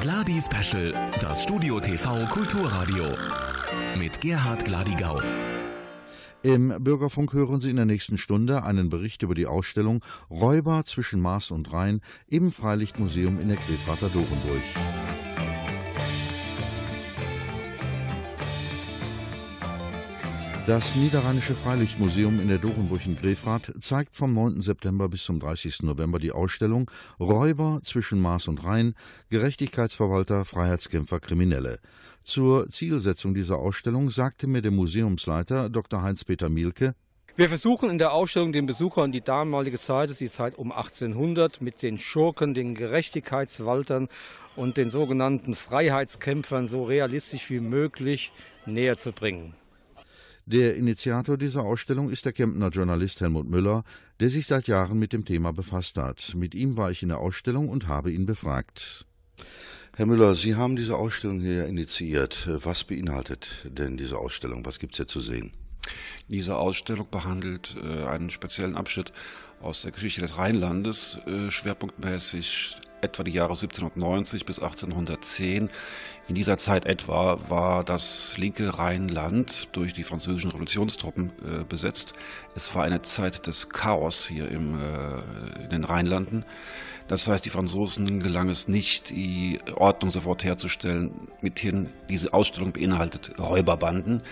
Gladi Special, das Studio TV Kulturradio. Mit Gerhard Gladigau. Im Bürgerfunk hören Sie in der nächsten Stunde einen Bericht über die Ausstellung Räuber zwischen Mars und Rhein im Freilichtmuseum in der Grefrater Dorenburg. Das Niederrheinische Freilichtmuseum in der Dorenburg in Grefrath zeigt vom 9. September bis zum 30. November die Ausstellung Räuber zwischen Mars und Rhein, Gerechtigkeitsverwalter, Freiheitskämpfer, Kriminelle. Zur Zielsetzung dieser Ausstellung sagte mir der Museumsleiter Dr. Heinz-Peter Mielke, wir versuchen in der Ausstellung den Besuchern die damalige Zeit, das ist die Zeit um 1800, mit den Schurken, den Gerechtigkeitswaltern und den sogenannten Freiheitskämpfern so realistisch wie möglich näher zu bringen. Der Initiator dieser Ausstellung ist der Kempner Journalist Helmut Müller, der sich seit Jahren mit dem Thema befasst hat. Mit ihm war ich in der Ausstellung und habe ihn befragt. Herr Müller, Sie haben diese Ausstellung hier initiiert. Was beinhaltet denn diese Ausstellung? Was gibt es hier zu sehen? Diese Ausstellung behandelt äh, einen speziellen Abschnitt aus der Geschichte des Rheinlandes, äh, schwerpunktmäßig etwa die Jahre 1790 bis 1810. In dieser Zeit etwa war das linke Rheinland durch die französischen Revolutionstruppen äh, besetzt. Es war eine Zeit des Chaos hier im, äh, in den Rheinlanden. Das heißt, die Franzosen gelang es nicht, die Ordnung sofort herzustellen. Mithin, diese Ausstellung beinhaltet Räuberbanden,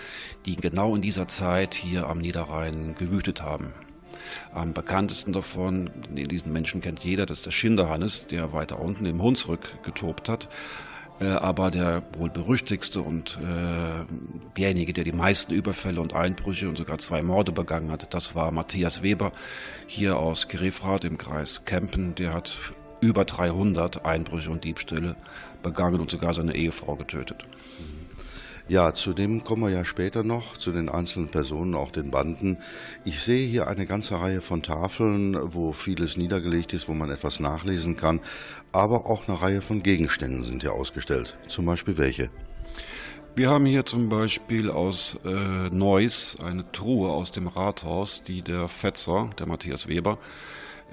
die genau in dieser Zeit hier am Niederrhein gewütet haben. Am bekanntesten davon, diesen Menschen kennt jeder, das ist der Schinderhannes, der weiter unten im Hunsrück getobt hat. Äh, aber der wohl berüchtigste und äh, derjenige, der die meisten Überfälle und Einbrüche und sogar zwei Morde begangen hat, das war Matthias Weber hier aus Grefrath im Kreis Kempen. Der hat über 300 Einbrüche und Diebstähle begangen und sogar seine Ehefrau getötet. Ja, zu dem kommen wir ja später noch, zu den einzelnen Personen, auch den Banden. Ich sehe hier eine ganze Reihe von Tafeln, wo vieles niedergelegt ist, wo man etwas nachlesen kann, aber auch eine Reihe von Gegenständen sind hier ausgestellt. Zum Beispiel welche? Wir haben hier zum Beispiel aus äh, Neuss eine Truhe aus dem Rathaus, die der Fetzer, der Matthias Weber,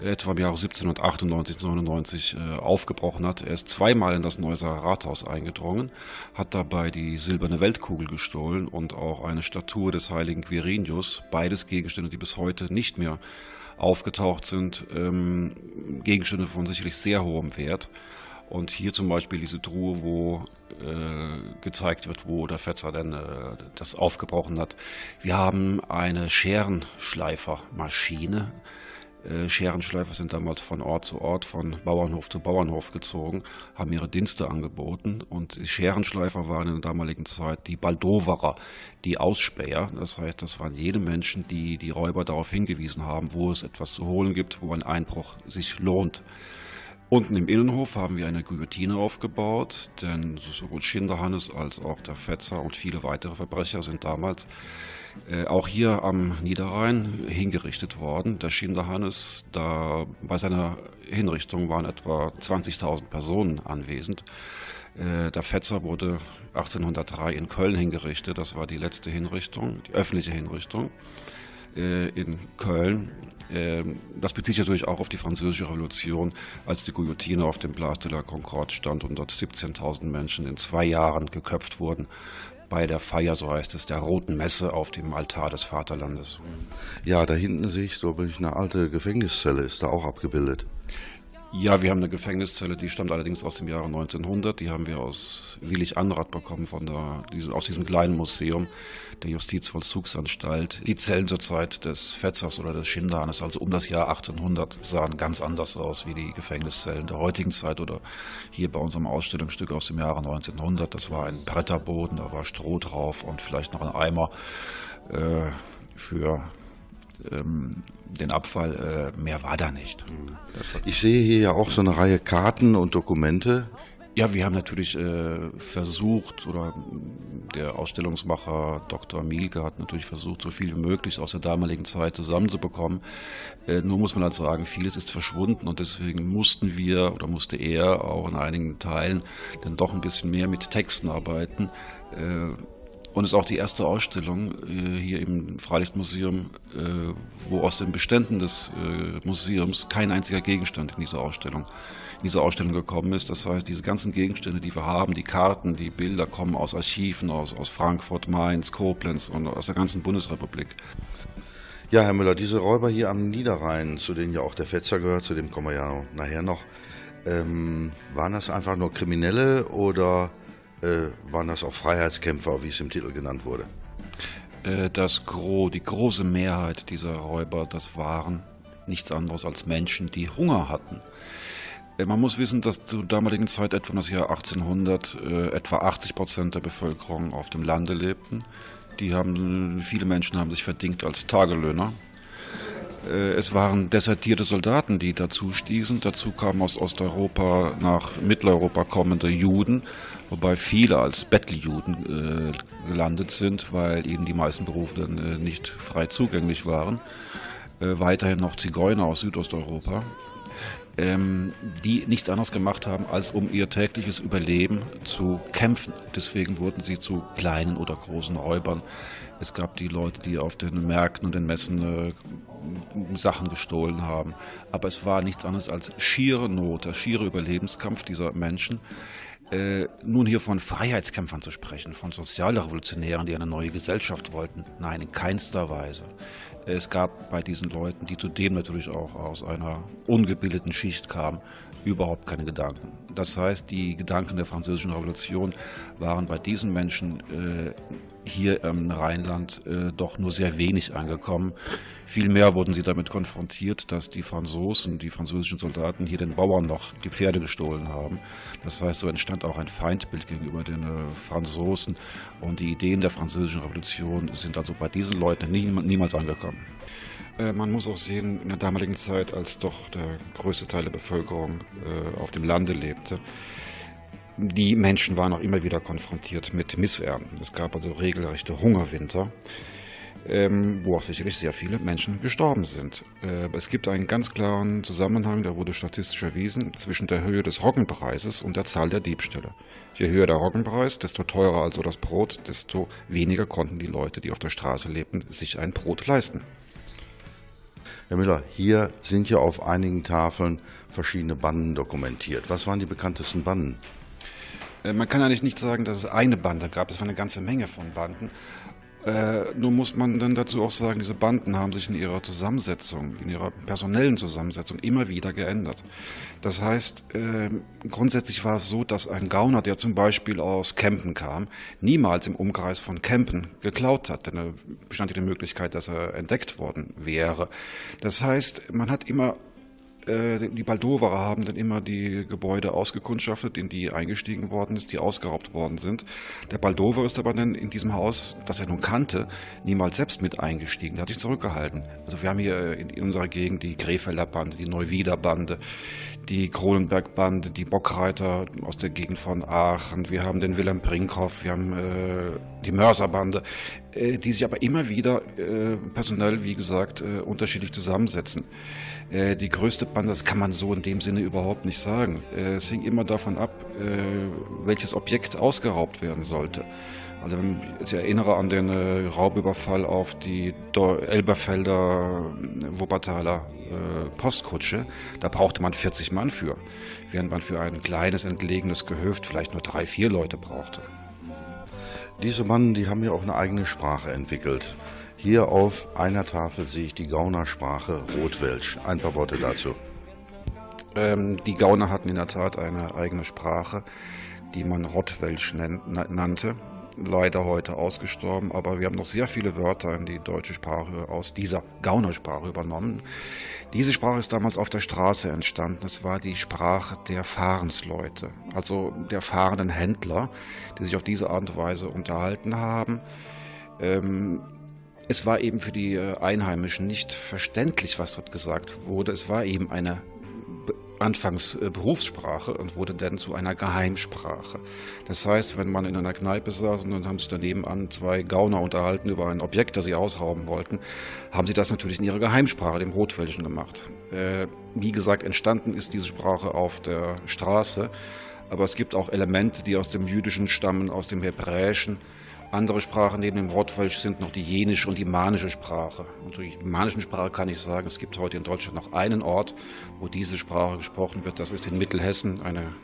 etwa im Jahre 1798, 99 äh, aufgebrochen hat. Er ist zweimal in das Neusser Rathaus eingedrungen, hat dabei die silberne Weltkugel gestohlen und auch eine Statue des heiligen Quirinius, beides Gegenstände, die bis heute nicht mehr aufgetaucht sind, ähm, Gegenstände von sicherlich sehr hohem Wert. Und hier zum Beispiel diese Truhe, wo äh, gezeigt wird, wo der Fetzer denn äh, das aufgebrochen hat. Wir haben eine Scherenschleifermaschine, Scherenschleifer sind damals von Ort zu Ort, von Bauernhof zu Bauernhof gezogen, haben ihre Dienste angeboten und Scherenschleifer waren in der damaligen Zeit die Baldoverer, die Ausspäher. Das heißt, das waren jene Menschen, die die Räuber darauf hingewiesen haben, wo es etwas zu holen gibt, wo ein Einbruch sich lohnt. Unten im Innenhof haben wir eine Guillotine aufgebaut, denn sowohl Schinderhannes als auch der Fetzer und viele weitere Verbrecher sind damals äh, auch hier am Niederrhein hingerichtet worden. Der Schinderhannes, da bei seiner Hinrichtung waren etwa 20.000 Personen anwesend. Äh, der Fetzer wurde 1803 in Köln hingerichtet. Das war die letzte Hinrichtung, die öffentliche Hinrichtung äh, in Köln. Ähm, das bezieht sich natürlich auch auf die Französische Revolution, als die Guillotine auf dem Place de la Concorde stand und dort 17.000 Menschen in zwei Jahren geköpft wurden bei der Feier, so heißt es, der Roten Messe auf dem Altar des Vaterlandes. Ja, da hinten sehe ich, glaube ich, eine alte Gefängniszelle, ist da auch abgebildet. Ja, wir haben eine Gefängniszelle, die stammt allerdings aus dem Jahre 1900. Die haben wir aus Willig Anrat bekommen, von der, aus diesem kleinen Museum der Justizvollzugsanstalt. Die Zellen zur Zeit des Fetzers oder des Schinderhannes, also um das Jahr 1800, sahen ganz anders aus wie die Gefängniszellen der heutigen Zeit oder hier bei unserem Ausstellungsstück aus dem Jahre 1900. Das war ein Bretterboden, da war Stroh drauf und vielleicht noch ein Eimer äh, für ähm, den Abfall. Äh, mehr war da nicht. Ich sehe hier ja auch so eine Reihe Karten und Dokumente. Ja, wir haben natürlich äh, versucht, oder der Ausstellungsmacher Dr. Mielke hat natürlich versucht, so viel wie möglich aus der damaligen Zeit zusammenzubekommen. Äh, nur muss man halt sagen, vieles ist verschwunden und deswegen mussten wir oder musste er auch in einigen Teilen dann doch ein bisschen mehr mit Texten arbeiten. Äh, Und es ist auch die erste Ausstellung äh, hier im Freilichtmuseum, äh, wo aus den Beständen des äh, Museums kein einziger Gegenstand in dieser Ausstellung in diese Ausstellung gekommen ist. Das heißt, diese ganzen Gegenstände, die wir haben, die Karten, die Bilder kommen aus Archiven, aus, aus Frankfurt, Mainz, Koblenz und aus der ganzen Bundesrepublik. Ja, Herr Müller, diese Räuber hier am Niederrhein, zu denen ja auch der Fetzer gehört, zu dem kommen wir ja nachher noch, ähm, waren das einfach nur Kriminelle oder äh, waren das auch Freiheitskämpfer, wie es im Titel genannt wurde? Äh, das Gros, die große Mehrheit dieser Räuber, das waren nichts anderes als Menschen, die Hunger hatten. Äh, man muss wissen, dass zur damaligen Zeit, etwa das Jahr 1800, etwa 80 Prozent der Bevölkerung auf dem Lande lebten. Die haben, viele Menschen haben sich verdingt als Tagelöhner. Äh, es waren desertierte Soldaten, die dazu stießen. Dazu kamen aus Osteuropa nach Mitteleuropa kommende Juden, wobei viele als Betteljuden äh, gelandet sind, weil ihnen die meisten Berufe dann äh, nicht frei zugänglich waren. Äh, weiterhin noch Zigeuner aus Südosteuropa ähm, die nichts anderes gemacht haben, als um ihr tägliches Überleben zu kämpfen. Deswegen wurden sie zu kleinen oder großen Räubern. Es gab die Leute, die auf den Märkten und den Messen äh, Sachen gestohlen haben. Aber es war nichts anderes als schiere Not, der schiere Überlebenskampf dieser Menschen. Äh, nun hier von Freiheitskämpfern zu sprechen, von Sozialrevolutionären, die eine neue Gesellschaft wollten, nein, in keinster Weise. Es gab bei diesen Leuten, die zudem natürlich auch aus einer ungebildeten Schicht kamen, überhaupt keine Gedanken. Das heißt, die Gedanken der französischen Revolution waren bei diesen Menschen äh, hier im Rheinland äh, doch nur sehr wenig angekommen. Vielmehr wurden sie damit konfrontiert, dass die Franzosen, die französischen Soldaten hier den Bauern noch die Pferde gestohlen haben. Das heißt, so entstand auch ein Feindbild gegenüber den äh, Franzosen und die Ideen der französischen Revolution sind also bei diesen Leuten nie, niemals angekommen. Äh, man muss auch sehen, in der damaligen Zeit, als doch der größte Teil der Bevölkerung äh, auf dem Lande lebte, die Menschen waren auch immer wieder konfrontiert mit Missernten. Es gab also regelrechte Hungerwinter, ähm, wo auch sicherlich sehr viele Menschen gestorben sind. Äh, es gibt einen ganz klaren Zusammenhang, der wurde statistisch erwiesen, zwischen der Höhe des Roggenpreises und der Zahl der Diebstähle. Je höher der Roggenpreis, desto teurer also das Brot, desto weniger konnten die Leute, die auf der Straße lebten, sich ein Brot leisten. Herr Müller, hier sind ja auf einigen Tafeln verschiedene Banden dokumentiert. Was waren die bekanntesten Banden? Äh, man kann eigentlich nicht sagen, dass es eine Bande gab. Es war eine ganze Menge von Banden. Äh, nur muss man dann dazu auch sagen, diese Banden haben sich in ihrer Zusammensetzung, in ihrer personellen Zusammensetzung immer wieder geändert. Das heißt, äh, grundsätzlich war es so, dass ein Gauner, der zum Beispiel aus Kempen kam, niemals im Umkreis von Kempen geklaut hat, denn da bestand ja die Möglichkeit, dass er entdeckt worden wäre. Das heißt, man hat immer die Baldoverer haben dann immer die Gebäude ausgekundschaftet, in die eingestiegen worden ist, die ausgeraubt worden sind. Der Baldover ist aber dann in diesem Haus, das er nun kannte, niemals selbst mit eingestiegen. Der hat sich zurückgehalten. Also wir haben hier in, unserer Gegend die Krefelder Bande, die Neuwieder Bande, die Kronenberg Bande, die Bockreiter aus der Gegend von Aachen. Wir haben den Wilhelm Brinkhoff, wir haben äh, die Mörser Bande, äh, die sich aber immer wieder äh, personell, wie gesagt, äh, unterschiedlich zusammensetzen. Äh, die größte Bande, das kann man so in dem Sinne überhaupt nicht sagen. Äh, es hing immer davon ab, äh, welches Objekt ausgeraubt werden sollte. Also wenn ich erinnere an den Raubüberfall auf die Elberfelder Wuppertaler Postkutsche, da brauchte man 40 Mann für, während man für ein kleines, entlegenes Gehöft vielleicht nur drei, vier Leute brauchte. Diese Banden, die haben ja auch eine eigene Sprache entwickelt. Hier auf einer Tafel sehe ich die Gaunersprache Rotwelsch. Ein paar Worte dazu. Ähm, die Gauner hatten in der Tat eine eigene Sprache, die man Rottwelsch nannte. Leider heute ausgestorben, aber wir haben noch sehr viele Wörter in die deutsche Sprache aus dieser Gaunersprache übernommen. Diese Sprache ist damals auf der Straße entstanden. Es war die Sprache der Fahrensleute, also der fahrenden Händler, die sich auf diese Art und Weise unterhalten haben. Ähm, es war eben für die äh, Einheimischen nicht verständlich, was dort gesagt wurde. Es war eben eine anfangs äh, Berufssprache und wurde dann zu einer Geheimsprache. Das heißt, wenn man in einer Kneipe saß und dann haben sich daneben an zwei Gauner unterhalten über ein Objekt, das sie ausrauben wollten, haben sie das natürlich in ihrer Geheimsprache, dem Rotwelschen, gemacht. Äh, wie gesagt, entstanden ist diese Sprache auf der Straße, aber es gibt auch Elemente, die aus dem Jüdischen stammen, aus dem Hebräischen Andere Sprachen neben dem Rottwelsch sind noch die jenische und die manische Sprache. Und durch die manische Sprache kann ich sagen, es gibt heute in Deutschland noch einen Ort, wo diese Sprache gesprochen wird. Das ist in Mittelhessen eine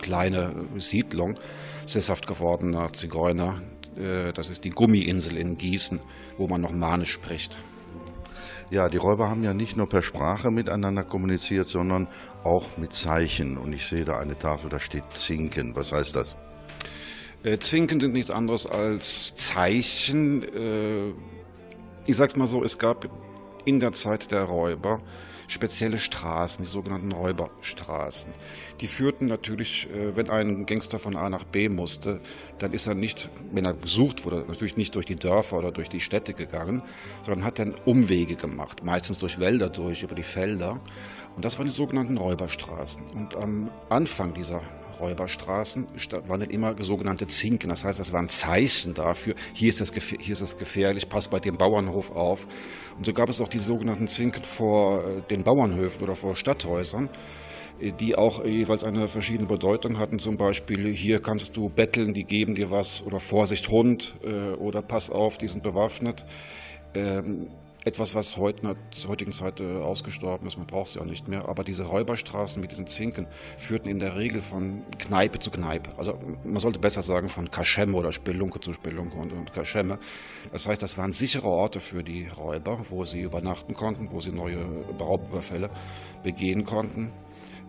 kleine Siedlung, sesshaft gewordener Zigeuner. Äh, das ist die Gummiinsel in Gießen, wo man noch Manisch spricht. Ja, die Räuber haben ja nicht nur per Sprache miteinander kommuniziert, sondern auch mit Zeichen. Und ich sehe da eine Tafel, da steht Zinken. Was heißt das? Äh, Zwinken sind nichts anderes als Zeichen. Äh, ich sag's mal so, es gab in der Zeit der Räuber spezielle Straßen, die sogenannten Räuberstraßen. Die führten natürlich, äh, wenn ein Gangster von A nach B musste, dann ist er nicht, wenn er gesucht wurde, natürlich nicht durch die Dörfer oder durch die Städte gegangen, sondern hat dann Umwege gemacht, meistens durch Wälder durch, über die Felder. Und das waren die sogenannten Räuberstraßen. Und am Anfang dieser Räuberstraßen waren immer sogenannte Zinken. Das heißt, das waren Zeichen dafür, hier ist, das, hier ist es gefährlich, pass bei dem Bauernhof auf. Und so gab es auch die sogenannten Zinken vor äh, den Bauernhöfen oder vor Stadthäusern äh, die auch jeweils eine verschiedene Bedeutung hatten. Zum Beispiel, hier kannst du betteln, die geben dir was, oder Vorsicht Hund, äh, oder pass auf, die sind bewaffnet. Etwas, was heute in der heutigen Zeit äh, ausgestorben ist, man braucht es ja nicht mehr. Aber diese Räuberstraßen mit diesen Zinken führten in der Regel von Kneipe zu Kneipe. Also man sollte besser sagen von Kaschemme oder Spelunke zu Spelunke und, und Kaschemme. Das heißt, das waren sichere Orte für die Räuber, wo sie übernachten konnten, wo sie neue Raubüberfälle begehen konnten.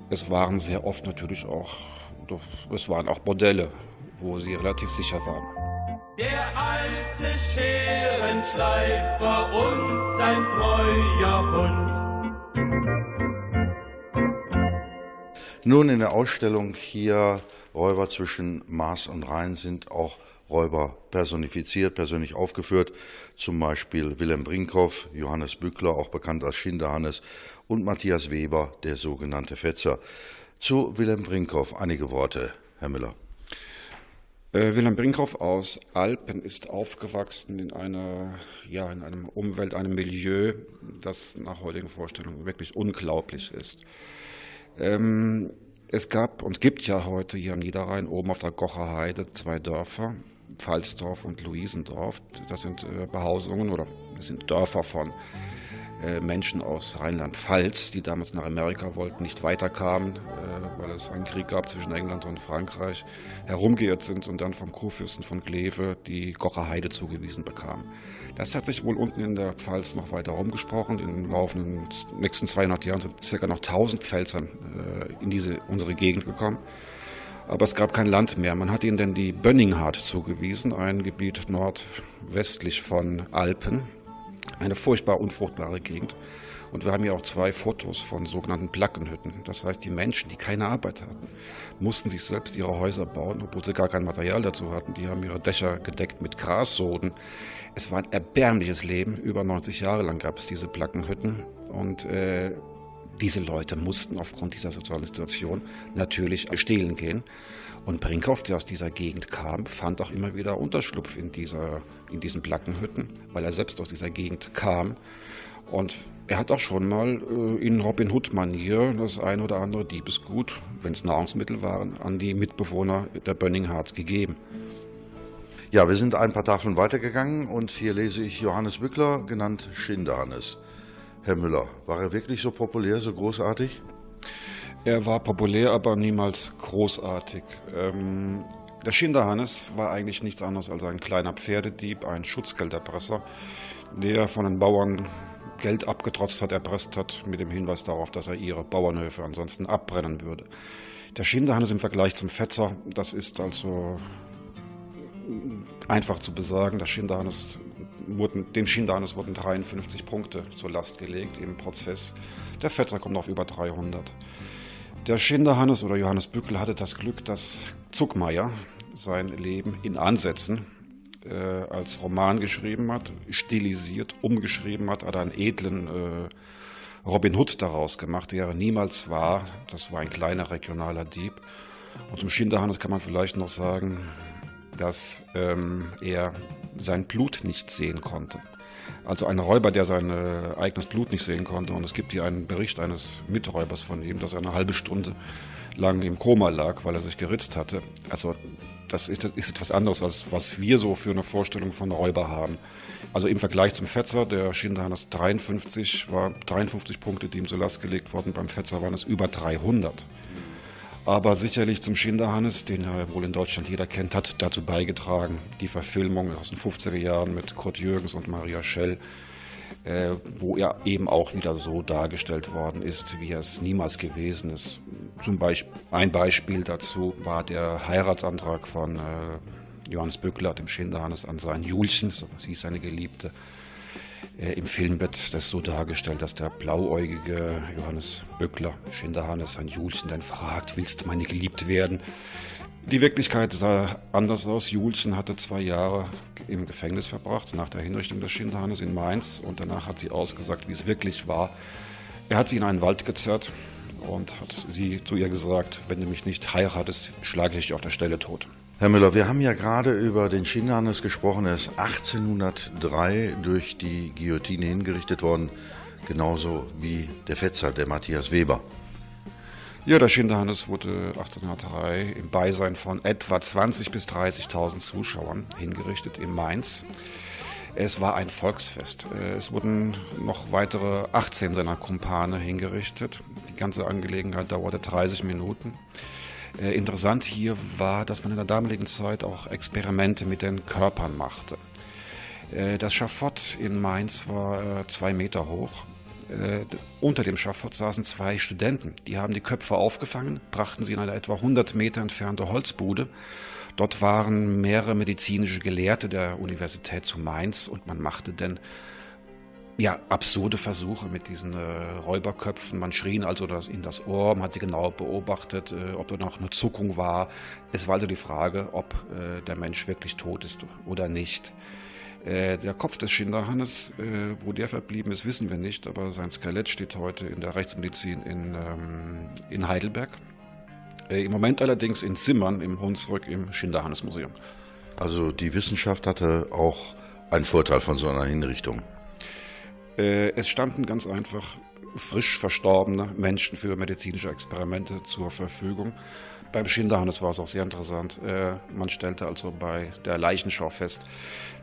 Es waren sehr oft natürlich auch, es waren auch Bordelle, wo sie relativ sicher waren der alte Scherenschleifer und sein treuer Hund. Nun in der Ausstellung hier Räuber zwischen Mars und Rhein sind auch Räuber personifiziert, persönlich aufgeführt, zum Beispiel Wilhelm Brinkhoff, Johannes Bückler, auch bekannt als Schinderhannes, und Matthias Weber, der sogenannte Fetzer. Zu Wilhelm Brinkhoff einige Worte, Herr Müller. Äh, Wilhelm Brinkhoff aus Alpen ist aufgewachsen in einer, ja, in einem Umwelt, einem Milieu, das nach heutigen Vorstellungen wirklich unglaublich ist. Ähm, es gab und gibt ja heute hier am Niederrhein oben auf der Gocher Heide zwei Dörfer, Pfalzdorf und Luisendorf. Das sind äh, Behausungen oder das sind Dörfer von Menschen aus Rheinland-Pfalz, die damals nach Amerika wollten, nicht weiterkamen, äh, weil es einen Krieg gab zwischen England und Frankreich, herumgeirrt sind und dann vom Kurfürsten von Kleve die Gocher Heide zugewiesen bekamen. Das hat sich wohl unten in der Pfalz noch weiter rumgesprochen. In den laufenden nächsten 200 Jahren sind ca. noch 1000 Pfälzern äh, in diese, unsere Gegend gekommen. Aber es gab kein Land mehr. Man hat ihnen dann die Bönninghardt zugewiesen, ein Gebiet nordwestlich von Alpen, eine furchtbar unfruchtbare Gegend. Und wir haben hier auch zwei Fotos von sogenannten Plackenhütten. Das heißt, die Menschen, die keine Arbeit hatten, mussten sich selbst ihre Häuser bauen, obwohl sie gar kein Material dazu hatten. Die haben ihre Dächer gedeckt mit Grassoden. Es war ein erbärmliches Leben. Über 90 Jahre lang gab es diese Plackenhütten. Und äh, diese Leute mussten aufgrund dieser sozialen Situation natürlich stehlen gehen. Und Brinkhoff, der aus dieser Gegend kam, fand auch immer wieder Unterschlupf in, dieser, in diesen Plackenhütten, weil er selbst aus dieser Gegend kam. Und er hat auch schon mal äh, in Robin Hood-Manier das ein oder andere Diebesgut, wenn es Nahrungsmittel waren, an die Mitbewohner der Bönninghardt gegeben. Ja, wir sind ein paar Tafeln weitergegangen und hier lese ich Johannes Bückler, genannt Schinderhannes. Herr Müller, war er wirklich so populär, so großartig? Er war populär, aber niemals großartig. Ähm, der Schinderhannes war eigentlich nichts anderes als ein kleiner Pferdedieb, ein Schutzgelderpresser, der von den Bauern Geld abgetrotzt hat, erpresst hat, mit dem Hinweis darauf, dass er ihre Bauernhöfe ansonsten abbrennen würde. Der Schinderhannes im Vergleich zum Fetzer, das ist also einfach zu besagen. Der Schinderhannes wurden, dem Schinderhannes wurden 53 Punkte zur Last gelegt im Prozess. Der Fetzer kommt auf über 300. Der Schinderhannes oder Johannes Bückel hatte das Glück, dass Zuckmeier sein Leben in Ansätzen äh, als Roman geschrieben hat, stilisiert, umgeschrieben hat, hat einen edlen äh, Robin Hood daraus gemacht, der er niemals war. Das war ein kleiner regionaler Dieb. Und zum Schinderhannes kann man vielleicht noch sagen, dass ähm, er sein Blut nicht sehen konnte. Also ein Räuber, der sein äh, eigenes Blut nicht sehen konnte. Und es gibt hier einen Bericht eines Miträubers von ihm, dass er eine halbe Stunde lang im Koma lag, weil er sich geritzt hatte. Also das ist, das ist etwas anderes, als was wir so für eine Vorstellung von Räuber haben. Also im Vergleich zum Fetzer, der Schinderhannes 53, war 53 Punkte, die ihm zur Last gelegt wurden. Beim Fetzer waren es über 300. Aber sicherlich zum Schinderhannes, den ja wohl in Deutschland jeder kennt, hat dazu beigetragen, die Verfilmung aus den 50er Jahren mit Kurt Jürgens und Maria Schell, äh, wo er eben auch wieder so dargestellt worden ist, wie er es niemals gewesen ist. Zum Beispiel, ein Beispiel dazu war der Heiratsantrag von äh, Johannes Bückler, dem Schinderhannes, an sein Julchen, so hieß seine Geliebte. Äh, Im Film wird das so dargestellt, dass der blauäugige Johannes Bückler, Schinderhannes, sein Julchen dann fragt, willst du meine Geliebte werden? Die Wirklichkeit sah anders aus. Julchen hatte zwei Jahre im Gefängnis verbracht, nach der Hinrichtung des Schinderhannes in Mainz. Und danach hat sie ausgesagt, wie es wirklich war. Er hat sie in einen Wald gezerrt und hat sie zu ihr gesagt, wenn du mich nicht heiratest, schlage ich dich auf der Stelle tot. Herr Müller, wir haben ja gerade über den Schinderhannes gesprochen. Er ist 1803 durch die Guillotine hingerichtet worden, genauso wie der Fetzer, der Matthias Weber. Ja, der Schinderhannes wurde 1803 im Beisein von etwa 20.000 bis 30.000 Zuschauern hingerichtet in Mainz. Es war ein Volksfest. Es wurden noch weitere 18 seiner Kumpane hingerichtet. Die ganze Angelegenheit dauerte 30 Minuten. Äh, interessant hier war, dass man in der damaligen Zeit auch Experimente mit den Körpern machte. Äh, das Schafott in Mainz war äh, zwei Meter hoch unter dem Schafott saßen zwei Studenten. Die haben die Köpfe aufgefangen, brachten sie in eine etwa 100 Meter entfernte Holzbude. Dort waren mehrere medizinische Gelehrte der Universität zu Mainz und man machte dann ja, absurde Versuche mit diesen äh, Räuberköpfen. Man schrie ihnen also das, in das Ohr, man hat sie genau beobachtet, äh, ob da noch eine Zuckung war. Es war also die Frage, ob äh, der Mensch wirklich tot ist oder nicht. Äh, der Kopf des Schinderhannes, äh, wo der verblieben ist, wissen wir nicht, aber sein Skelett steht heute in der Rechtsmedizin in, ähm, in Heidelberg. Äh, Im Moment allerdings in Zimmern im Hunsrück im Schinderhannes-Museum. Also die Wissenschaft hatte auch einen Vorteil von so einer Hinrichtung. Es standen ganz einfach frisch verstorbene Menschen für medizinische Experimente zur Verfügung. Beim Schinderhannes war es auch sehr interessant. Äh, man stellte also bei der Leichenschau fest,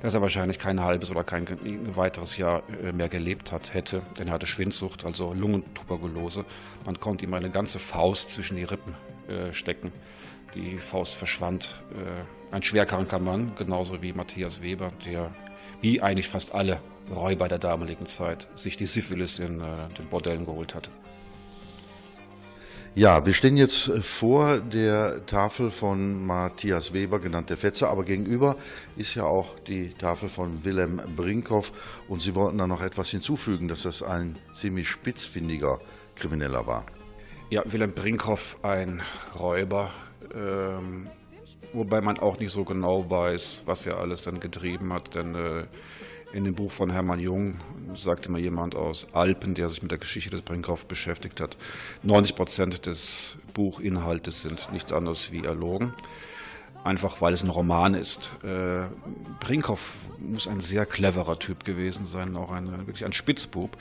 dass er wahrscheinlich kein halbes oder kein weiteres Jahr äh, mehr gelebt hat, hätte, denn er hatte Schwindsucht, also Lungentuberkulose. Man konnte ihm eine ganze Faust zwischen die Rippen äh, stecken. Die Faust verschwand. Ein schwerkranker Mann, genauso wie Matthias Weber, der wie eigentlich fast alle Räuber der damaligen Zeit sich die Syphilis in den Bordellen geholt hatte. Ja, wir stehen jetzt äh, vor der Tafel von Matthias Weber, genannt der Fetzer, aber gegenüber ist ja auch die Tafel von Wilhelm Brinkhoff und Sie wollten da noch etwas hinzufügen, dass das ein ziemlich spitzfindiger Krimineller war. Ja, Wilhelm Brinkhoff, ein Räuber, ähm, wobei man auch nicht so genau weiß, was er alles dann getrieben hat, denn äh, in dem Buch von Hermann Jung sagte mir jemand aus Alpen, der sich mit der Geschichte des Brinkhoff beschäftigt hat, 90 Prozent des Buchinhaltes sind nichts anderes wie erlogen. Einfach weil es ein Roman ist. Äh, Brinkhoff muss ein sehr cleverer Typ gewesen sein, auch ein, wirklich ein Spitzbub.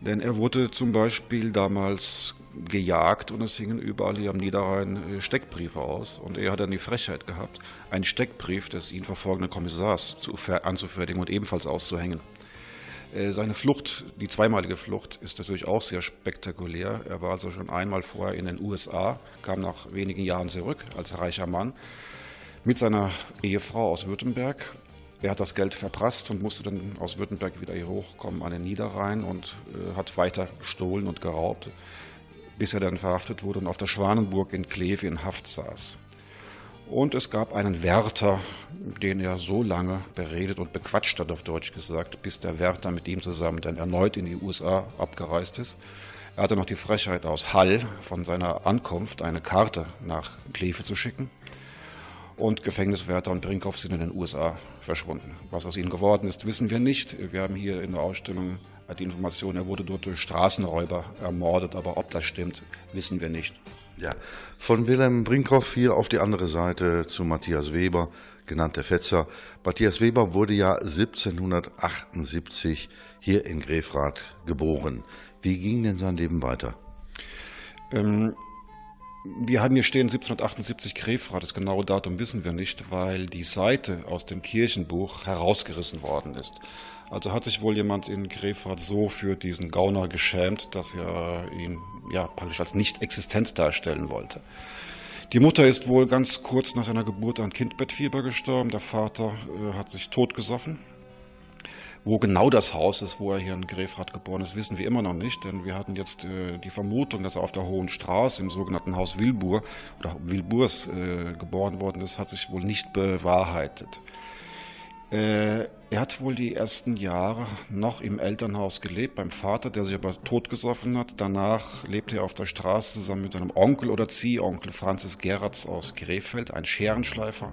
Denn er wurde zum Beispiel damals gejagt und es hingen überall hier am Niederrhein äh, Steckbriefe aus. Und er hat dann die Frechheit gehabt, einen Steckbrief des ihn verfolgenden Kommissars zu, anzufertigen und ebenfalls auszuhängen. Äh, seine Flucht, die zweimalige Flucht, ist natürlich auch sehr spektakulär. Er war also schon einmal vorher in den USA, kam nach wenigen Jahren zurück als reicher Mann mit seiner Ehefrau aus Württemberg er hat das Geld verprasst und musste dann aus Württemberg wieder hier hochkommen an den Niederrhein und äh, hat weiter gestohlen und geraubt, bis er dann verhaftet wurde und auf der Schwanenburg in Kleve in Haft saß. Und es gab einen Wärter, den er so lange beredet und bequatscht hat, auf Deutsch gesagt, bis der Wärter mit ihm zusammen dann erneut in die USA abgereist ist. Er hatte noch die Frechheit aus Hall von seiner Ankunft eine Karte nach Kleve zu schicken und Gefängniswärter und Brinkhoff sind in den USA verschwunden. Was aus ihnen geworden ist, wissen wir nicht. Wir haben hier in der Ausstellung die Information, er wurde dort durch Straßenräuber ermordet, aber ob das stimmt, wissen wir nicht. Ja, von Wilhelm Brinkhoff hier auf die andere Seite zu Matthias Weber, genannt der Fetzer. Matthias Weber wurde ja 1778 hier in Grefrath geboren. Wie ging denn sein Leben weiter? Ähm, Wir haben hier stehen 1778 Grefrath, das genaue Datum wissen wir nicht, weil die Seite aus dem Kirchenbuch herausgerissen worden ist. Also hat sich wohl jemand in Grefrath so für diesen Gauner geschämt, dass er ihn ja praktisch als nicht existent darstellen wollte. Die Mutter ist wohl ganz kurz nach seiner Geburt an Kindbettfieber gestorben. Der Vater äh, hat sich totgesoffen. Wo genau das Haus ist, wo er hier in Grefrath geboren ist, wissen wir immer noch nicht, denn wir hatten jetzt äh, die Vermutung, dass er auf der Hohen Straße im sogenannten Haus Wilbur oder Wilburs äh, geboren worden ist, hat sich wohl nicht bewahrheitet. Äh, er hat wohl die ersten Jahre noch im Elternhaus gelebt, beim Vater, der sich aber totgesoffen hat. Danach lebte er auf der Straße zusammen mit seinem Onkel oder Ziehonkel Franzis Geratz aus Krefeld, ein Scherenschleifer.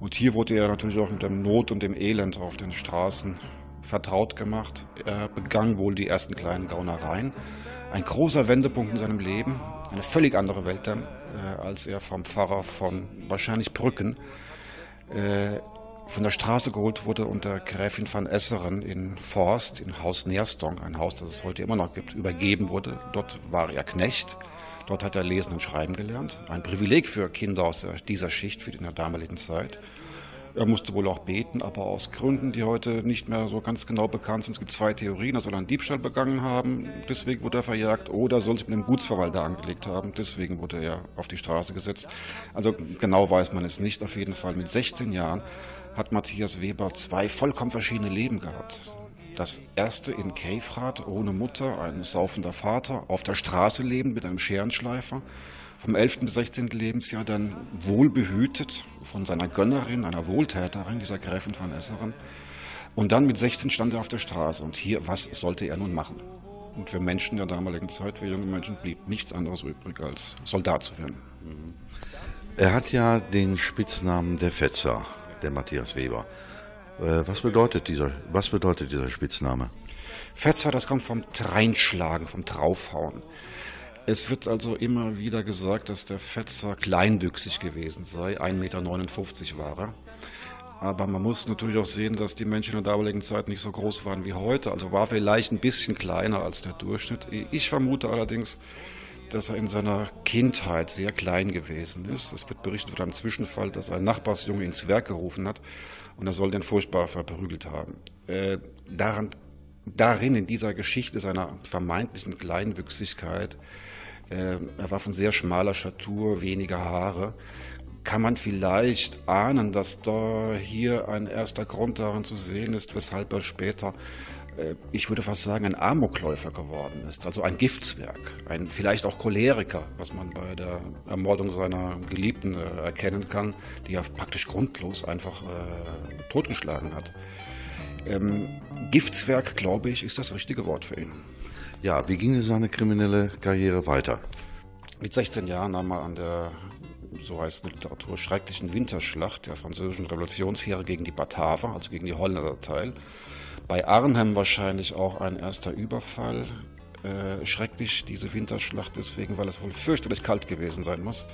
Und hier wurde er natürlich auch mit dem Not und dem Elend auf den Straßen vertraut gemacht. Er begann wohl die ersten kleinen Gaunereien. Ein großer Wendepunkt in seinem Leben, eine völlig andere Welt dann, äh, als er vom Pfarrer von wahrscheinlich Brücken äh, von der Straße geholt wurde unter Gräfin van Esseren in Forst, in Haus Neerstong, ein Haus, das es heute immer noch gibt, übergeben wurde. Dort war er Knecht. Dort hat er Lesen und Schreiben gelernt. Ein Privileg für Kinder aus dieser Schicht für die in der damaligen Zeit. Er musste wohl auch beten, aber aus Gründen, die heute nicht mehr so ganz genau bekannt sind. Es gibt zwei Theorien. Er soll einen Diebstahl begangen haben, deswegen wurde er verjagt, oder soll sich mit einem Gutsverwalter angelegt haben, deswegen wurde er auf die Straße gesetzt. Also genau weiß man es nicht. Auf jeden Fall mit 16 Jahren hat Matthias Weber zwei vollkommen verschiedene Leben gehabt. Das erste in Grefrath, ohne Mutter, ein saufender Vater, auf der Straße lebend mit einem Scherenschleifer. Vom 11. bis 16. Lebensjahr dann wohlbehütet von seiner Gönnerin, einer Wohltäterin, dieser Gräfin von Esseren. Und dann mit 16 stand er auf der Straße. Und hier, was sollte er nun machen? Und für Menschen der damaligen Zeit, für junge Menschen, blieb nichts anderes übrig, als Soldat zu werden. Er hat ja den Spitznamen der Fetzer der Matthias Weber. Äh, was bedeutet dieser, was bedeutet dieser Spitzname? Fetzer, das kommt vom Dreinschlagen, vom Draufhauen. Es wird also immer wieder gesagt, dass der Fetzer kleinwüchsig gewesen sei. 1,59 Meter war er. Aber man muss natürlich auch sehen, dass die Menschen in der damaligen Zeit nicht so groß waren wie heute. Also war vielleicht ein bisschen kleiner als der Durchschnitt. Ich vermute allerdings, dass er in seiner Kindheit sehr klein gewesen ist. Es wird berichtet von einem Zwischenfall, dass ein Nachbarsjunge ins Werk gerufen hat und er soll den furchtbar verprügelt haben. Äh, daran, darin, in dieser Geschichte seiner vermeintlichen Kleinwüchsigkeit, er war von sehr schmaler Statur, weniger Haare, kann man vielleicht ahnen, dass da hier ein erster Grund daran zu sehen ist, weshalb er später äh, ich würde fast sagen, ein Amokläufer geworden ist, also ein Giftswerk, ein vielleicht auch Choleriker, was man bei der Ermordung seiner Geliebten äh, erkennen kann, die er praktisch grundlos einfach äh, totgeschlagen hat. Ähm, Giftswerk, glaube ich, ist das richtige Wort für ihn. Ja, wie ging seine kriminelle Karriere weiter? Mit 16 Jahren nahm er an der, so heißt die Literatur, schrecklichen Winterschlacht der französischen Revolutionsheere gegen die Bataver, also gegen die Holländer teil. Bei Arnhem wahrscheinlich auch ein erster Überfall. Äh, schrecklich diese Winterschlacht deswegen, weil es wohl fürchterlich kalt gewesen sein muss.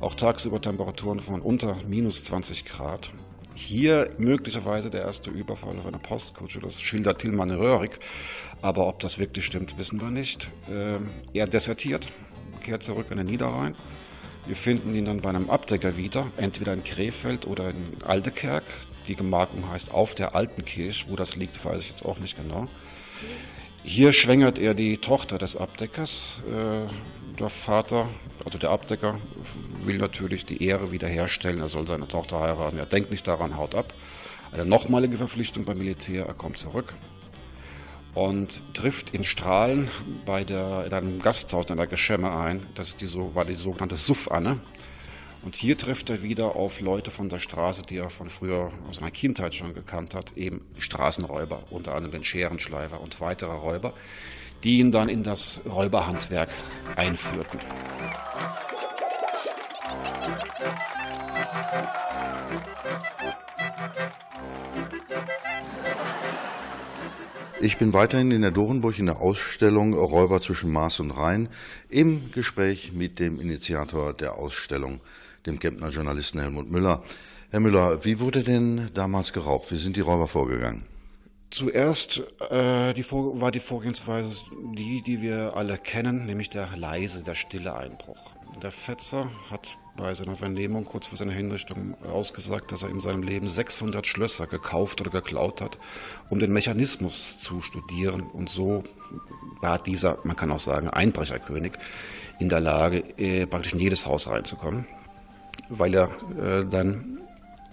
Auch tagsüber Temperaturen von unter minus 20 Grad. Hier möglicherweise der erste Überfall auf einer Postkutsche, das schildert Tilman Röhrig. Aber ob das wirklich stimmt, wissen wir nicht. Äh, er desertiert, kehrt zurück in den Niederrhein. Wir finden ihn dann bei einem Abdecker wieder, entweder in Krefeld oder in Altekerk. Die Gemarkung heißt auf der Alten Kirche. Wo das liegt, weiß ich jetzt auch nicht genau. Hier schwängert er die Tochter des Abdeckers. Äh, der Vater, also der Abdecker, will natürlich die Ehre wiederherstellen. Er soll seine Tochter heiraten. Er denkt nicht daran, haut ab. Eine nochmalige Verpflichtung beim Militär. Er kommt zurück und trifft in Strahlen bei der, in einem Gasthaus in der Geschemme ein. Das die, war die sogenannte Suff-Anne. Und hier trifft er wieder auf Leute von der Straße, die er von früher aus seiner Kindheit schon gekannt hat, eben Straßenräuber, unter anderem den Scherenschleifer und weitere Räuber, die ihn dann in das Räuberhandwerk einführten. Ich bin weiterhin in der Dorenburg in der Ausstellung Räuber zwischen Maas und Rhein im Gespräch mit dem Initiator der Ausstellung, dem Kempner Journalisten Helmut Müller. Herr Müller, wie wurde denn damals geraubt? Wie sind die Räuber vorgegangen? Zuerst äh, die war die Vorgehensweise die, die wir alle kennen, nämlich der leise, der stille Einbruch. Der Fetzer hat bei seiner Vernehmung kurz vor seiner Hinrichtung ausgesagt, dass er in seinem Leben 600 Schlösser gekauft oder geklaut hat, um den Mechanismus zu studieren. Und so war dieser, man kann auch sagen, Einbrecherkönig in der Lage, äh, praktisch in jedes Haus reinzukommen, weil er äh, dann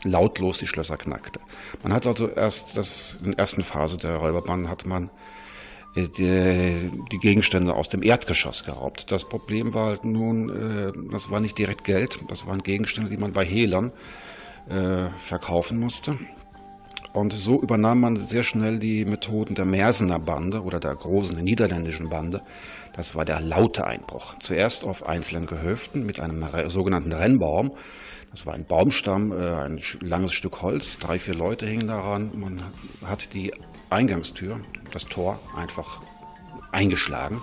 lautlos die Schlösser knackte. Man hat also erst das, in der ersten Phase der Räuberbahn hat man äh, die, die, Gegenstände aus dem Erdgeschoss geraubt. Das Problem war halt nun, äh, das war nicht direkt Geld, das waren Gegenstände, die man bei Hehlern äh, verkaufen musste. Und so übernahm man sehr schnell die Methoden der Mersener Bande oder der großen niederländischen Bande. Das war der laute Einbruch. Zuerst auf einzelnen Gehöften mit einem sogenannten Rennbaum. Das war ein Baumstamm, ein langes Stück Holz, drei, vier Leute hingen daran. Man hat die Eingangstür, das Tor, einfach eingeschlagen,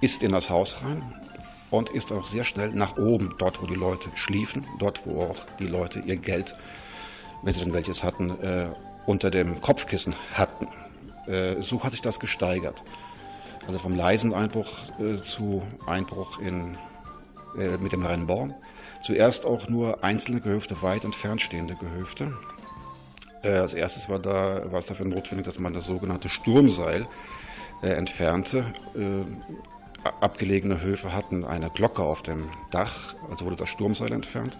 ist in das Haus rein und ist auch sehr schnell nach oben, dort wo die Leute schliefen, dort wo auch die Leute ihr Geld, wenn sie denn welches hatten, äh, unter dem Kopfkissen hatten. Äh, so hat sich das gesteigert. Also vom leisen Einbruch äh, zu Einbruch in, äh, mit dem Rennbaum. Zuerst auch nur einzelne Gehöfte, weit entfernt stehende Gehöfte. Äh, als erstes war, da, war es dafür notwendig, dass man das sogenannte Sturmseil äh, entfernte. Äh, abgelegene Höfe hatten eine Glocke auf dem Dach, also wurde das Sturmseil entfernt.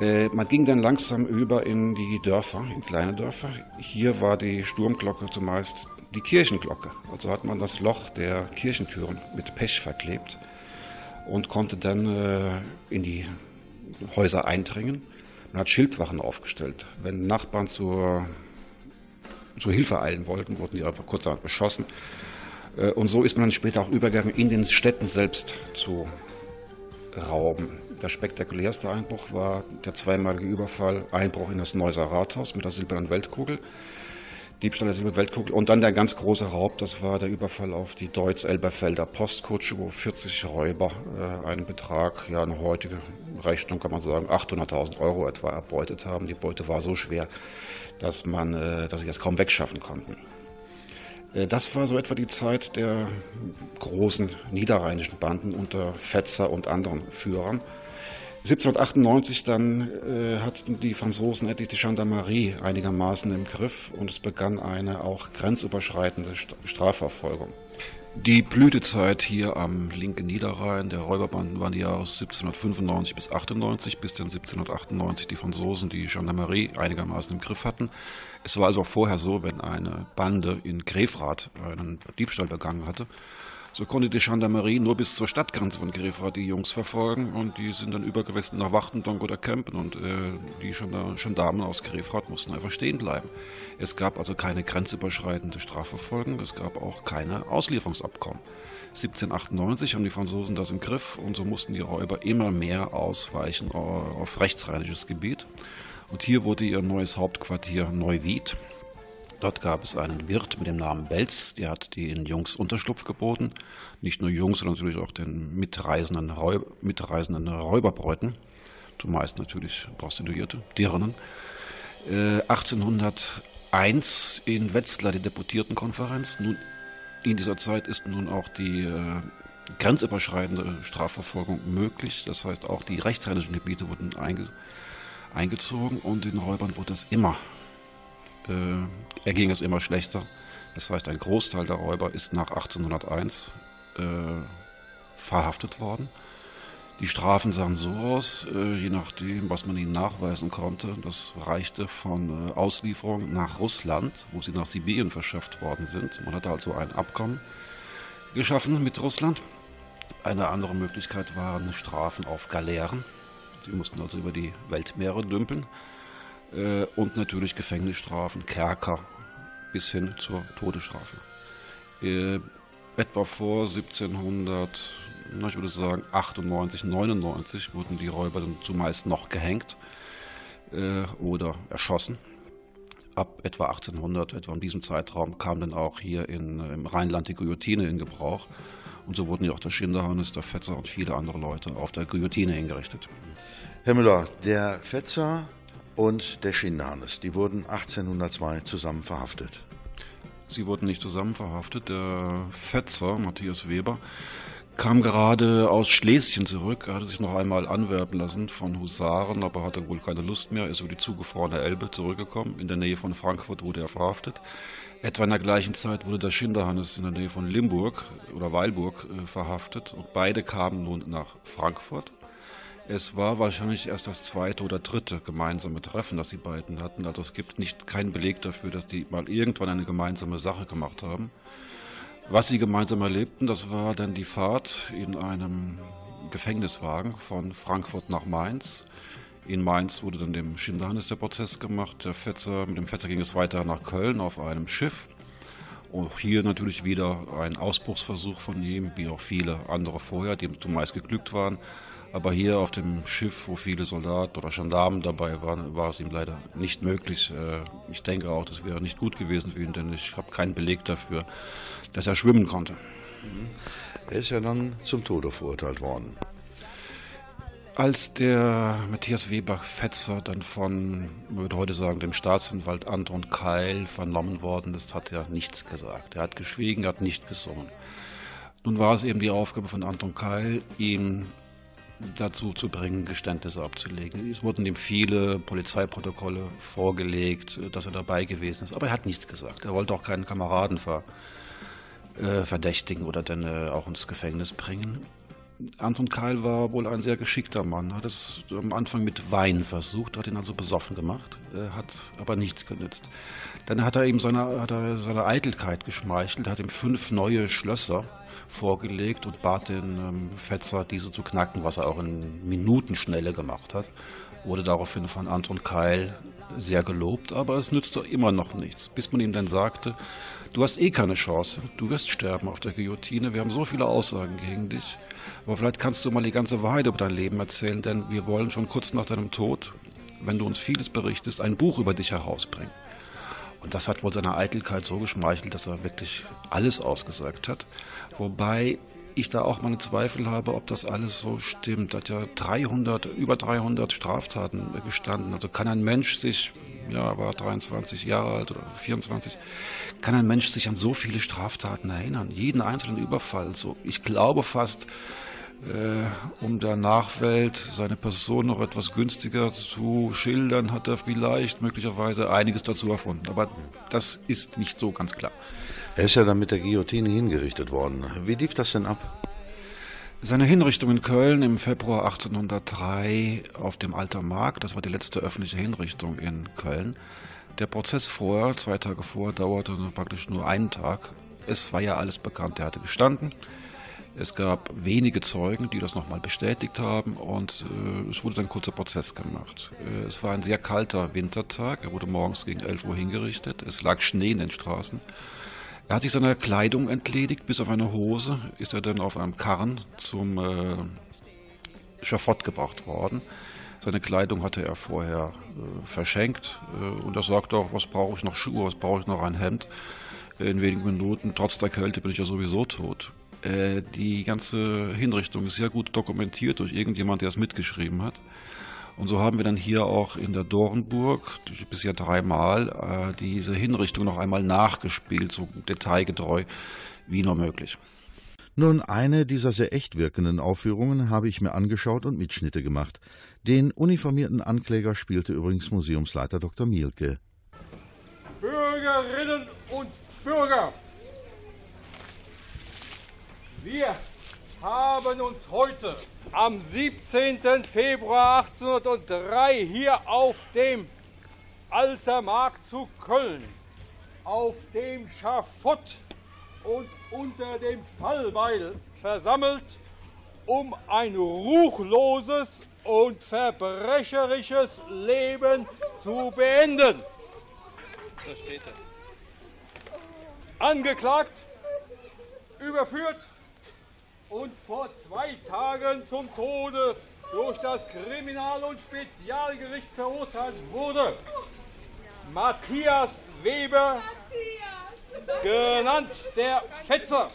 Äh, man ging dann langsam über in die Dörfer, in kleine Dörfer. Hier war die Sturmglocke zumeist die Kirchenglocke. Also hat man das Loch der Kirchentüren mit Pech verklebt und konnte dann äh, in die Häuser eindringen. Man hat Schildwachen aufgestellt. Wenn Nachbarn zur, zur Hilfe eilen wollten, wurden sie einfach kurzerhand beschossen. Äh, und so ist man dann später auch übergegangen, in den Städten selbst zu rauben. Der spektakulärste Einbruch war der zweimalige Überfall, Einbruch in das Neusser Rathaus mit der silbernen Weltkugel. Diebstahl der Silberweltkugel. Und dann der ganz große Raub, das war der Überfall auf die Deutz-Elberfelder Postkutsche, wo 40 Räuber äh, einen Betrag, ja eine heutige Rechnung kann man sagen, 800.000 Euro etwa erbeutet haben. Die Beute war so schwer, dass, man, äh, dass sie das kaum wegschaffen konnten. Äh, das war so etwa die Zeit der großen niederrheinischen Banden unter Fetzer und anderen Führern. 1798 dann äh, hatten die Franzosen endlich die Gendarmerie einigermaßen im Griff und es begann eine auch grenzüberschreitende Strafverfolgung. Die Blütezeit hier am linken Niederrhein der Räuberbanden waren die Jahre 1795 bis 98, bis dann 1798 die Franzosen die Gendarmerie einigermaßen im Griff hatten. Es war also auch vorher so, wenn eine Bande in Grefrath einen Diebstahl begangen hatte, so konnte die Gendarmerie nur bis zur Stadtgrenze von Grefrath die Jungs verfolgen und die sind dann übergewechselt nach Wachtendonk oder Kempen und äh, die Gendarmen aus Grefrath mussten einfach stehen bleiben. Es gab also keine grenzüberschreitende Strafverfolgung, es gab auch keine Auslieferungsabkommen. 1798 haben die Franzosen das im Griff und so mussten die Räuber immer mehr ausweichen auf rechtsrheinisches Gebiet. Und hier wurde ihr neues Hauptquartier Neuwied Dort gab es einen Wirt mit dem Namen Belz, der hat den Jungs Unterschlupf geboten. Nicht nur Jungs, sondern natürlich auch den mitreisenden, Räub mitreisenden Räuberbräuten. Zumeist natürlich Prostituierte, Dirnen. Äh, 1801 in Wetzlar die Deputiertenkonferenz. Nun, in dieser Zeit ist nun auch die äh, grenzüberschreitende Strafverfolgung möglich. Das heißt, auch die rechtsrheinischen Gebiete wurden einge eingezogen und den Räubern wurde es immer äh, erging es immer schlechter. Das heißt, ein Großteil der Räuber ist nach 1801 äh, verhaftet worden. Die Strafen sahen so aus, äh, je nachdem, was man ihnen nachweisen konnte. Das reichte von äh, Auslieferung nach Russland, wo sie nach Sibirien verschafft worden sind. Man hatte also ein Abkommen geschaffen mit Russland. Eine andere Möglichkeit waren Strafen auf Galeeren. Sie mussten also über die Weltmeere dümpeln äh, und natürlich Gefängnisstrafen, Kerker bis hin zur Todesstrafe. Äh, etwa vor 1700, na, ich würde sagen 98, 99 wurden die Räuber dann zumeist noch gehängt äh, oder erschossen. Ab etwa 1800, etwa in diesem Zeitraum, kam dann auch hier in, im Rheinland die Guillotine in Gebrauch. Und so wurden ja auch der Schinderhannes, der Fetzer und viele andere Leute auf der Guillotine hingerichtet. Herr Müller, der Fetzer und der Schinderhannes. Die wurden 1802 zusammen verhaftet. Sie wurden nicht zusammen verhaftet. Der Fetzer, Matthias Weber, kam gerade aus Schlesien zurück. Er hatte sich noch einmal anwerben lassen von Husaren, aber hatte wohl keine Lust mehr. Er ist über die zugefrorene Elbe zurückgekommen. In der Nähe von Frankfurt wurde er verhaftet. Etwa in der gleichen Zeit wurde der Schinderhannes in der Nähe von Limburg oder Weilburg äh, verhaftet. Und beide kamen nun nach Frankfurt. Es war wahrscheinlich erst das zweite oder dritte gemeinsame Treffen, das die beiden hatten. Also es gibt nicht keinen Beleg dafür, dass die mal irgendwann eine gemeinsame Sache gemacht haben. Was sie gemeinsam erlebten, das war dann die Fahrt in einem Gefängniswagen von Frankfurt nach Mainz. In Mainz wurde dann dem Schinderhannes der Prozess gemacht. Der Fetzer, mit dem Fetzer ging es weiter nach Köln auf einem Schiff. Auch hier natürlich wieder ein Ausbruchsversuch von ihm, wie auch viele andere vorher, die zumeist geglückt waren. Aber hier auf dem Schiff, wo viele Soldaten oder Gendarmen dabei waren, war es ihm leider nicht möglich. Äh, ich denke auch, das wäre nicht gut gewesen für ihn, denn ich habe keinen Beleg dafür, dass er schwimmen konnte. Er ist ja dann zum Tode verurteilt worden. Als der Matthias Weber-Fetzer dann von, man würde heute sagen, dem Staatsanwalt Anton Keil vernommen worden ist, hat er nichts gesagt. Er hat geschwiegen, er hat nicht gesungen. Nun war es eben die Aufgabe von Anton Keil, ihm dazu zu bringen, Geständnisse abzulegen. Es wurden ihm viele Polizeiprotokolle vorgelegt, dass er dabei gewesen ist. Aber er hat nichts gesagt. Er wollte auch keinen Kameraden ver, äh, verdächtigen oder dann äh, auch ins Gefängnis bringen. Anton Keil war wohl ein sehr geschickter Mann, hat es am Anfang mit Wein versucht, hat ihn also besoffen gemacht, äh, hat aber nichts genützt. Dann hat er ihm seine, hat er seine Eitelkeit geschmeichelt, hat ihm fünf neue Schlösser vorgelegt und bat den ähm, Fetzer, diese zu knacken, was er auch in Minutenschnelle gemacht hat. Wurde daraufhin von Anton Keil sehr gelobt, aber es nützte immer noch nichts, bis man ihm dann sagte, du hast eh keine Chance, du wirst sterben auf der Guillotine, wir haben so viele Aussagen gegen dich, aber vielleicht kannst du mal die ganze Wahrheit über dein Leben erzählen, denn wir wollen schon kurz nach deinem Tod, wenn du uns vieles berichtest, ein Buch über dich herausbringen. Und das hat wohl seiner Eitelkeit so geschmeichelt, dass er wirklich alles ausgesagt hat. Wobei ich da auch meine Zweifel habe, ob das alles so stimmt. Hat ja 300, über 300 Straftaten gestanden. Also kann ein Mensch sich, ja, war 23 Jahre alt oder 24, kann ein Mensch sich an so viele Straftaten erinnern? Jeden einzelnen Überfall. So, ich glaube fast, äh, um der Nachwelt seine Person noch etwas günstiger zu schildern, hat er vielleicht möglicherweise einiges dazu erfunden. Aber das ist nicht so ganz klar. Er ist ja dann mit der Guillotine hingerichtet worden. Wie lief das denn ab? Seine Hinrichtung in Köln im Februar 1803 auf dem Alter Markt, das war die letzte öffentliche Hinrichtung in Köln. Der Prozess vorher, zwei Tage vor, dauerte praktisch nur einen Tag. Es war ja alles bekannt, er hatte gestanden. Es gab wenige Zeugen, die das nochmal bestätigt haben und äh, es wurde dann ein kurzer Prozess gemacht. Äh, es war ein sehr kalter Wintertag, er wurde morgens gegen 11 Uhr hingerichtet, es lag Schnee in den Straßen. Er hat sich seiner Kleidung entledigt, bis auf eine Hose ist er dann auf einem Karren zum äh, Schafott gebracht worden. Seine Kleidung hatte er vorher äh, verschenkt äh, und er sagte auch, was brauche ich noch Schuhe, was brauche ich noch ein Hemd. In wenigen Minuten, trotz der Kälte, bin ich ja sowieso tot. Äh, die ganze Hinrichtung ist sehr gut dokumentiert durch irgendjemand, der es mitgeschrieben hat. Und so haben wir dann hier auch in der Dornburg bisher dreimal äh, diese Hinrichtung noch einmal nachgespielt, so detailgetreu wie nur möglich. Nun, eine dieser sehr echt wirkenden Aufführungen habe ich mir angeschaut und Mitschnitte gemacht. Den uniformierten Ankläger spielte übrigens Museumsleiter Dr. Mielke. Bürgerinnen und Bürger, wir haben uns heute am 17. Februar 1803 hier auf dem Alter Markt zu Köln, auf dem Schafott und unter dem Fallbeil versammelt, um ein ruchloses und verbrecherisches Leben zu beenden. Angeklagt, überführt und vor zwei Tagen zum Tode durch das Kriminal- und Spezialgericht verurteilt wurde. Matthias Weber, genannt der Fetzer.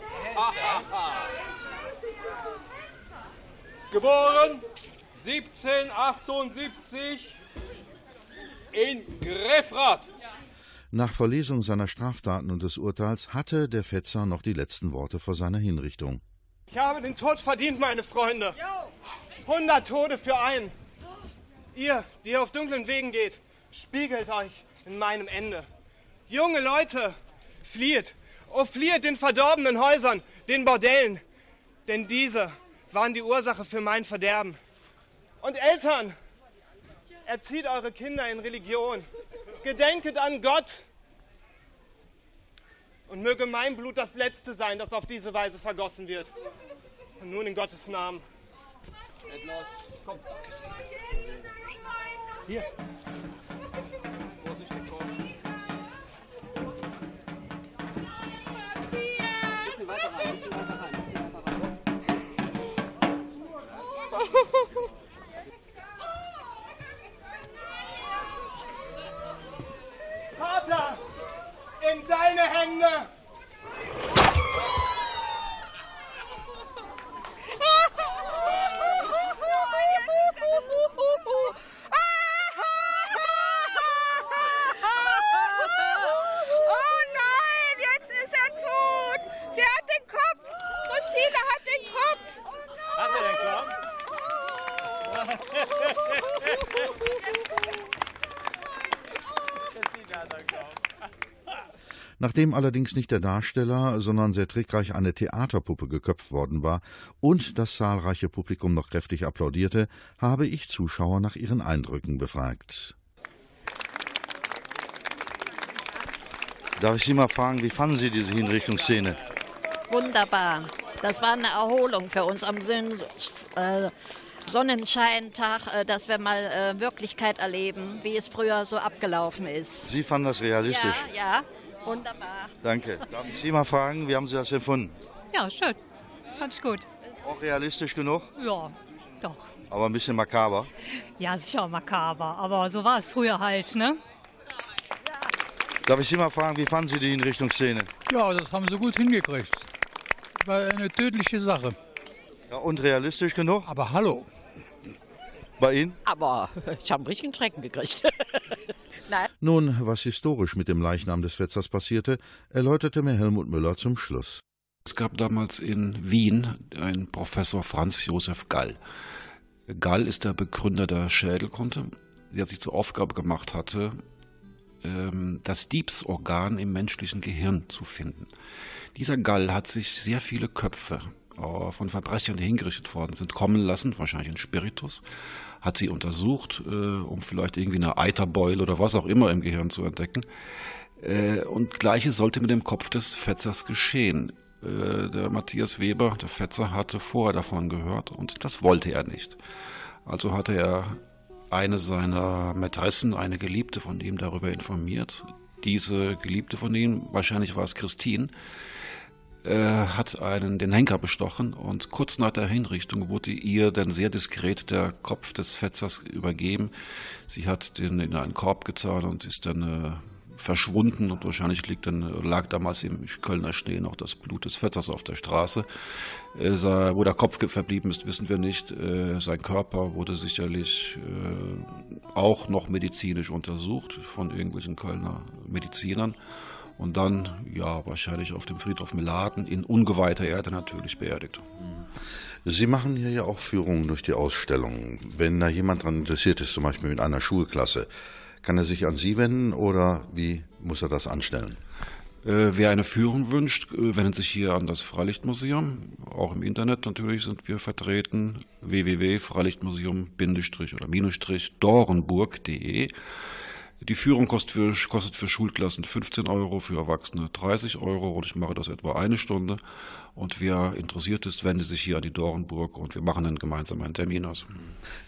Geboren 1778 in Greffrath. Nach Verlesung seiner Straftaten und des Urteils hatte der Fetzer noch die letzten Worte vor seiner Hinrichtung. Ich habe den Tod verdient, meine Freunde. 100 Tode für einen. Ihr, die ihr auf dunklen Wegen geht, spiegelt euch in meinem Ende. Junge Leute, flieht. Oh, flieht den verdorbenen Häusern, den Bordellen. Denn diese waren die Ursache für mein Verderben. Und Eltern, erzieht eure Kinder in Religion. Gedenket an Gott. Und möge mein Blut das letzte sein, das auf diese Weise vergossen wird. Und nun in Gottes Namen. Hier. In deine Hände! Oh nein, jetzt ist er tot. Sie hat den Kopf. Christine hat den Kopf. Hast du den Kopf? Nachdem allerdings nicht der Darsteller, sondern sehr trickreich eine Theaterpuppe geköpft worden war und das zahlreiche Publikum noch kräftig applaudierte, habe ich Zuschauer nach ihren Eindrücken befragt. Darf ich Sie mal fragen, wie fanden Sie diese Hinrichtungsszene? Wunderbar. Das war eine Erholung für uns am Sinn, äh, Sonnenscheintag, äh, dass wir mal äh, Wirklichkeit erleben, wie es früher so abgelaufen ist. Sie fanden das realistisch? Ja, ja, wunderbar. Danke. Darf ich Sie mal fragen, wie haben Sie das empfunden? Ja, schön. Fand ich gut. Auch realistisch genug, Ja, doch. aber ein bisschen makaber. Ja, sicher makaber, aber so war es früher halt, ne? Darf ich Sie mal fragen, wie fanden Sie die Hinrichtungsszene? Ja, das haben sie gut hingekriegt. War eine tödliche Sache. Ja, und realistisch genug? Aber hallo. Bei Ihnen? Aber ich habe einen richtigen Schrecken gekriegt. Nein. Nun, was historisch mit dem Leichnam des Fetzers passierte, erläuterte mir Helmut Müller zum Schluss. Es gab damals in Wien einen Professor Franz Josef Gall. Gall ist der Begründer der Schädelkunde, der sich zur Aufgabe gemacht hatte, ähm, das Diebsorgan im menschlichen Gehirn zu finden. Dieser Gall hat sich sehr viele Köpfe äh, von Verbrechern, die hingerichtet worden sind, kommen lassen, wahrscheinlich in Spiritus, hat sie untersucht, äh, um vielleicht irgendwie eine Eiterbeule oder was auch immer im Gehirn zu entdecken. Äh, Und gleiches sollte mit dem Kopf des Fetzers geschehen. Äh, Der Matthias Weber, der Fetzer, hatte vorher davon gehört und das wollte er nicht. Also hatte er eine seiner Mätressen, eine Geliebte von ihm darüber informiert. Diese Geliebte von ihm, wahrscheinlich war es Christine, äh, hat einen den Henker bestochen und kurz nach der Hinrichtung wurde ihr dann sehr diskret der Kopf des Fetzers übergeben. Sie hat den in einen Korb gezahlt und ist dann äh, verschwunden und wahrscheinlich liegt dann, lag damals im Kölner Schnee noch das Blut des Fetzers auf der Straße. Äh, wo der Kopf verblieben ist, wissen wir nicht. Äh, sein Körper wurde sicherlich äh, auch noch medizinisch untersucht von irgendwelchen Kölner Medizinern und dann, ja, wahrscheinlich auf dem Friedhof Meladen in ungeweihter Erde natürlich beerdigt. Sie machen hier ja auch Führungen durch die Ausstellung. Wenn da jemand daran interessiert ist, zum Beispiel mit einer Schulklasse, kann er sich an Sie wenden oder wie muss er das anstellen? Äh, wer eine Führung wünscht, äh, wendet sich hier an das Freilichtmuseum. Auch im Internet natürlich sind wir vertreten. www.freilichtmuseum- oder minus dorenburg.de. Die Führung kostet für, kostet für Schulklassen 15 Euro, für Erwachsene 30 Euro und ich mache das etwa eine Stunde. Und wer interessiert ist, wendet sich hier an die Dorenburg und wir machen dann gemeinsam einen Termin aus.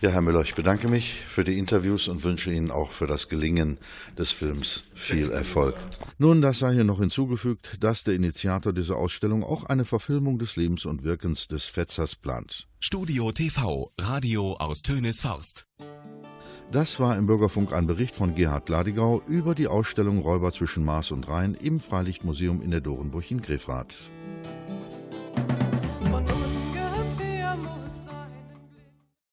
Ja, Herr Müller, ich bedanke mich für die Interviews und wünsche Ihnen auch für das Gelingen des Films viel Erfolg. Nun, das sei hier noch hinzugefügt, dass der Initiator dieser Ausstellung auch eine Verfilmung des Lebens und Wirkens des Fetzers plant. Studio TV, Radio aus Tönes Forst. Das war im Bürgerfunk ein Bericht von Gerhard Ladigau über die Ausstellung Räuber zwischen Mars und Rhein im Freilichtmuseum in der Dorenburg in Grefrath.